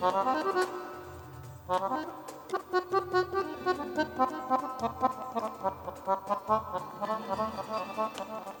Thank you.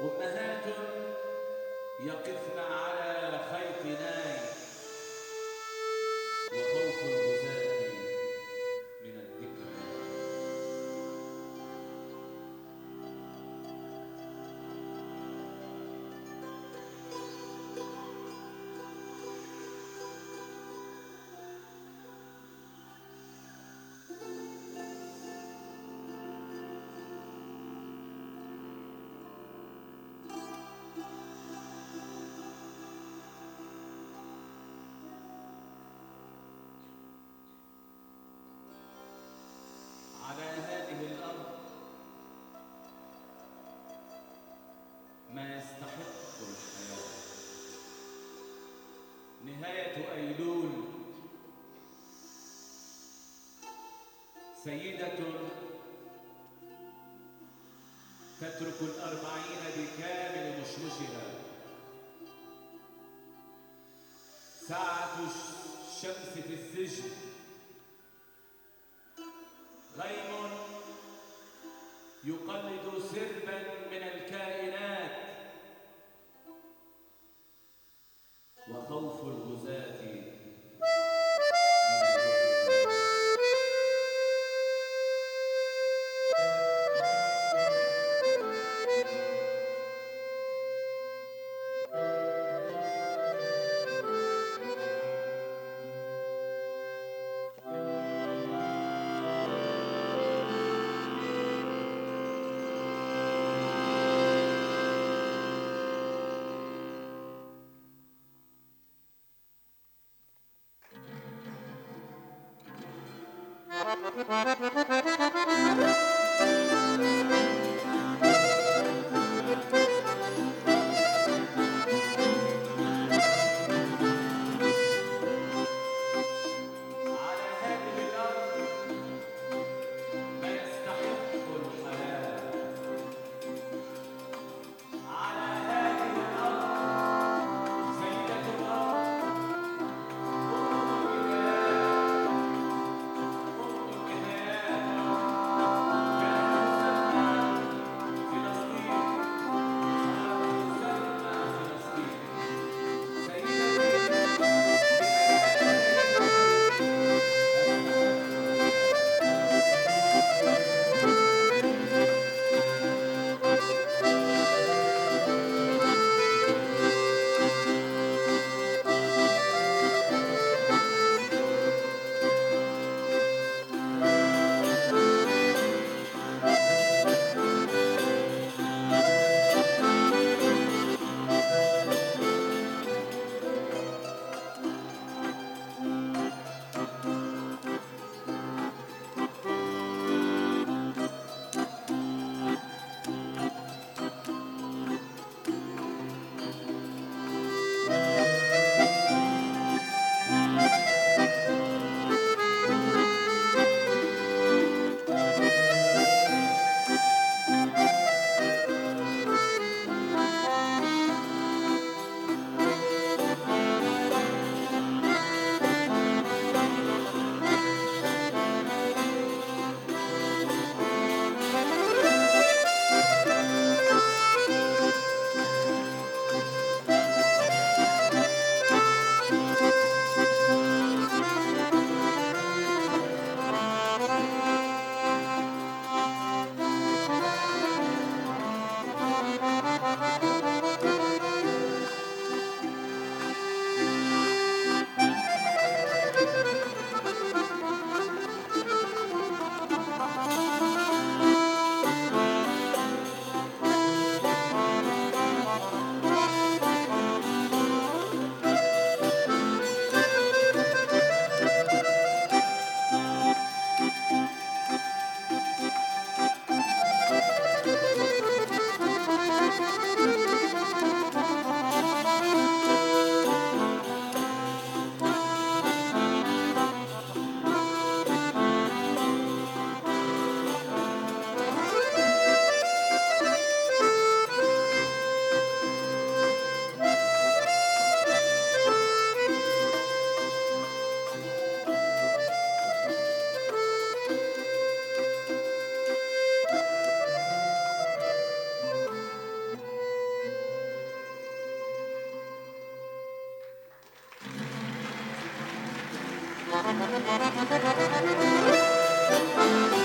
أمهات يقفن على سيدة تترك الأربعين بكامل مشمشها. ساعة الشمس في السجن. thank you